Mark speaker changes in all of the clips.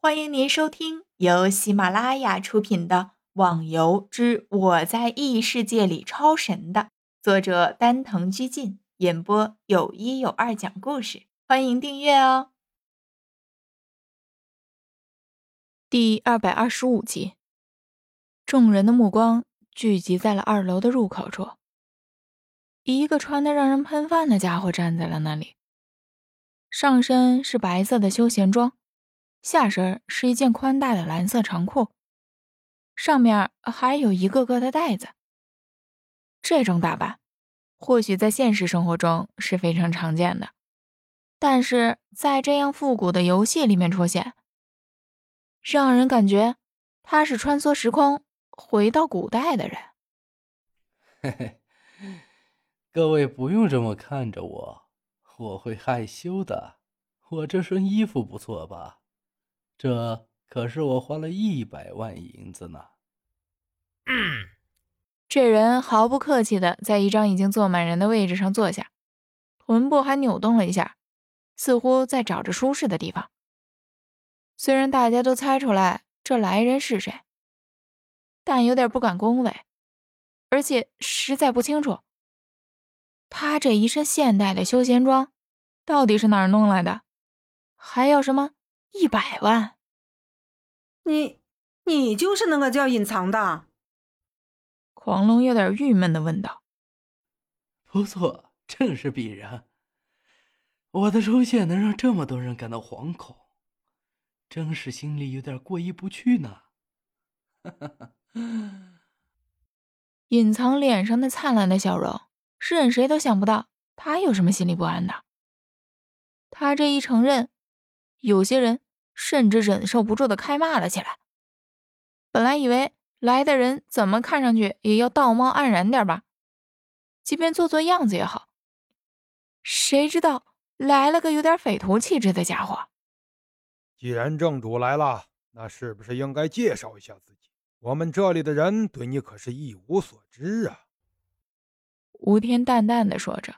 Speaker 1: 欢迎您收听由喜马拉雅出品的《网游之我在异世界里超神》的作者丹藤居进演播，有一有二讲故事。欢迎订阅哦。第二百二十五集，众人的目光聚集在了二楼的入口处，一个穿的让人喷饭的家伙站在了那里，上身是白色的休闲装。下身是一件宽大的蓝色长裤，上面还有一个个的袋子。这种打扮，或许在现实生活中是非常常见的，但是在这样复古的游戏里面出现，让人感觉他是穿梭时空回到古代的人。
Speaker 2: 嘿 嘿，各位不用这么看着我，我会害羞的。我这身衣服不错吧？这可是我花了一百万银子呢。
Speaker 1: 这人毫不客气的在一张已经坐满人的位置上坐下，臀部还扭动了一下，似乎在找着舒适的地方。虽然大家都猜出来这来人是谁，但有点不敢恭维，而且实在不清楚，他这一身现代的休闲装到底是哪儿弄来的，还要什么？一百万，
Speaker 3: 你你就是那个叫隐藏的？
Speaker 1: 狂龙有点郁闷的问道。
Speaker 2: 不错，正是鄙人。我的出现能让这么多人感到惶恐，真是心里有点过意不去呢。哈哈哈！
Speaker 1: 隐藏脸上的灿烂的笑容，是任谁都想不到他有什么心里不安的。他这一承认。有些人甚至忍受不住的开骂了起来。本来以为来的人怎么看上去也要道貌岸然点吧，即便做做样子也好。谁知道来了个有点匪徒气质的家伙。
Speaker 4: 既然正主来了，那是不是应该介绍一下自己？我们这里的人对你可是一无所知啊。
Speaker 1: 吴天淡淡的说着，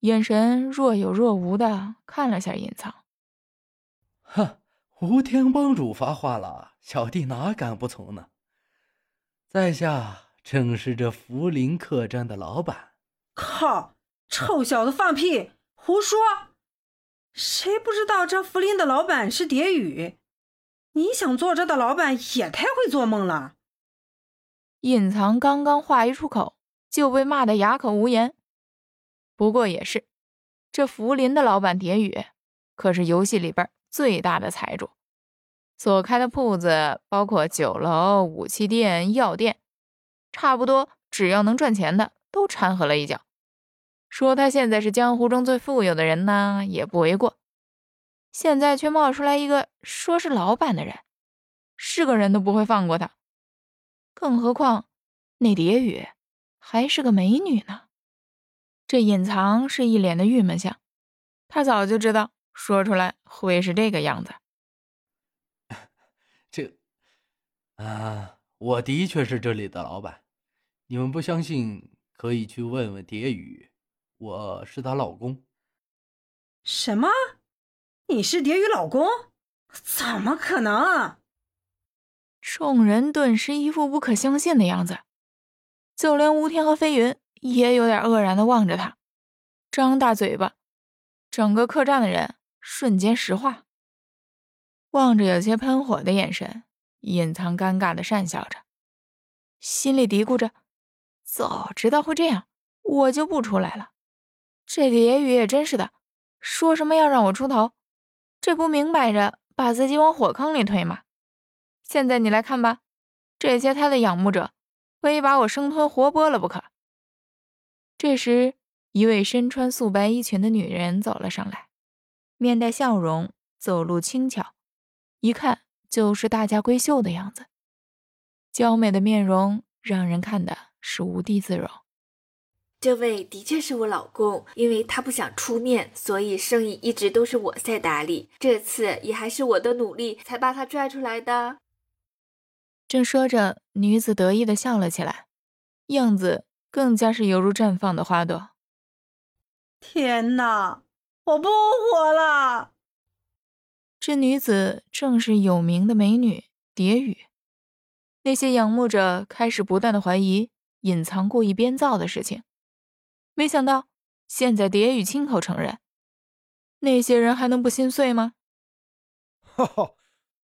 Speaker 1: 眼神若有若无的看了下隐藏。
Speaker 2: 哼，吴天帮主发话了，小弟哪敢不从呢？在下正是这福林客栈的老板。
Speaker 3: 靠！臭小子放屁，胡说！谁不知道这福林的老板是蝶雨？你想做这的老板也太会做梦了。
Speaker 1: 隐藏刚刚话一出口，就被骂得哑口无言。不过也是，这福林的老板蝶雨，可是游戏里边。最大的财主，所开的铺子包括酒楼、武器店、药店，差不多只要能赚钱的都掺和了一脚。说他现在是江湖中最富有的人呢，也不为过。现在却冒出来一个说是老板的人，是个人都不会放过他。更何况那蝶雨还是个美女呢。这隐藏是一脸的郁闷相，他早就知道。说出来会是这个样子。
Speaker 2: 这，啊，我的确是这里的老板。你们不相信，可以去问问蝶雨，我是她老公。
Speaker 3: 什么？你是蝶雨老公？怎么可能？
Speaker 1: 啊众人顿时一副不可相信的样子，就连吴天和飞云也有点愕然的望着他，张大嘴巴。整个客栈的人。瞬间石化，望着有些喷火的眼神，隐藏尴尬的讪笑着，心里嘀咕着：早知道会这样，我就不出来了。这蝶雨也真是的，说什么要让我出头，这不明摆着把自己往火坑里推吗？现在你来看吧，这些他的仰慕者，非把我生吞活剥了不可。这时，一位身穿素白衣裙的女人走了上来。面带笑容，走路轻巧，一看就是大家闺秀的样子。娇美的面容让人看的是无地自容。
Speaker 5: 这位的确是我老公，因为他不想出面，所以生意一直都是我在打理。这次也还是我的努力才把他拽出来的。
Speaker 1: 正说着，女子得意的笑了起来，样子更加是犹如绽放的花朵。
Speaker 3: 天哪！我不活了！
Speaker 1: 这女子正是有名的美女蝶雨。那些仰慕者开始不断的怀疑隐藏故意编造的事情，没想到现在蝶雨亲口承认，那些人还能不心碎吗？
Speaker 4: 哈哈，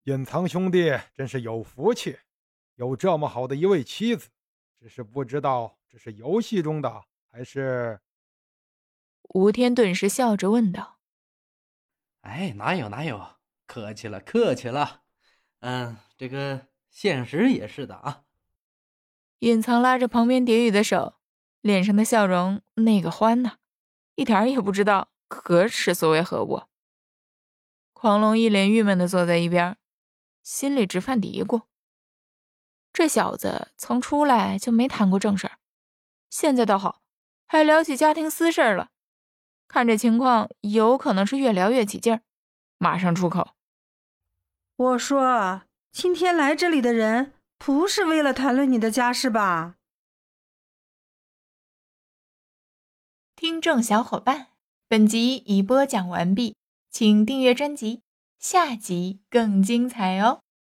Speaker 4: 隐藏兄弟真是有福气，有这么好的一位妻子，只是不知道这是游戏中的还是……
Speaker 1: 吴天顿时笑着问道：“
Speaker 2: 哎，哪有哪有。”客气了，客气了。嗯，这个现实也是的啊。
Speaker 1: 隐藏拉着旁边蝶雨的手，脸上的笑容那个欢呐，一点也不知道可耻所为何物。狂龙一脸郁闷的坐在一边，心里直犯嘀咕：这小子从出来就没谈过正事儿，现在倒好，还聊起家庭私事了。看这情况，有可能是越聊越起劲儿。马上出口。
Speaker 3: 我说，今天来这里的人不是为了谈论你的家事吧？
Speaker 1: 听众小伙伴，本集已播讲完毕，请订阅专辑，下集更精彩哦。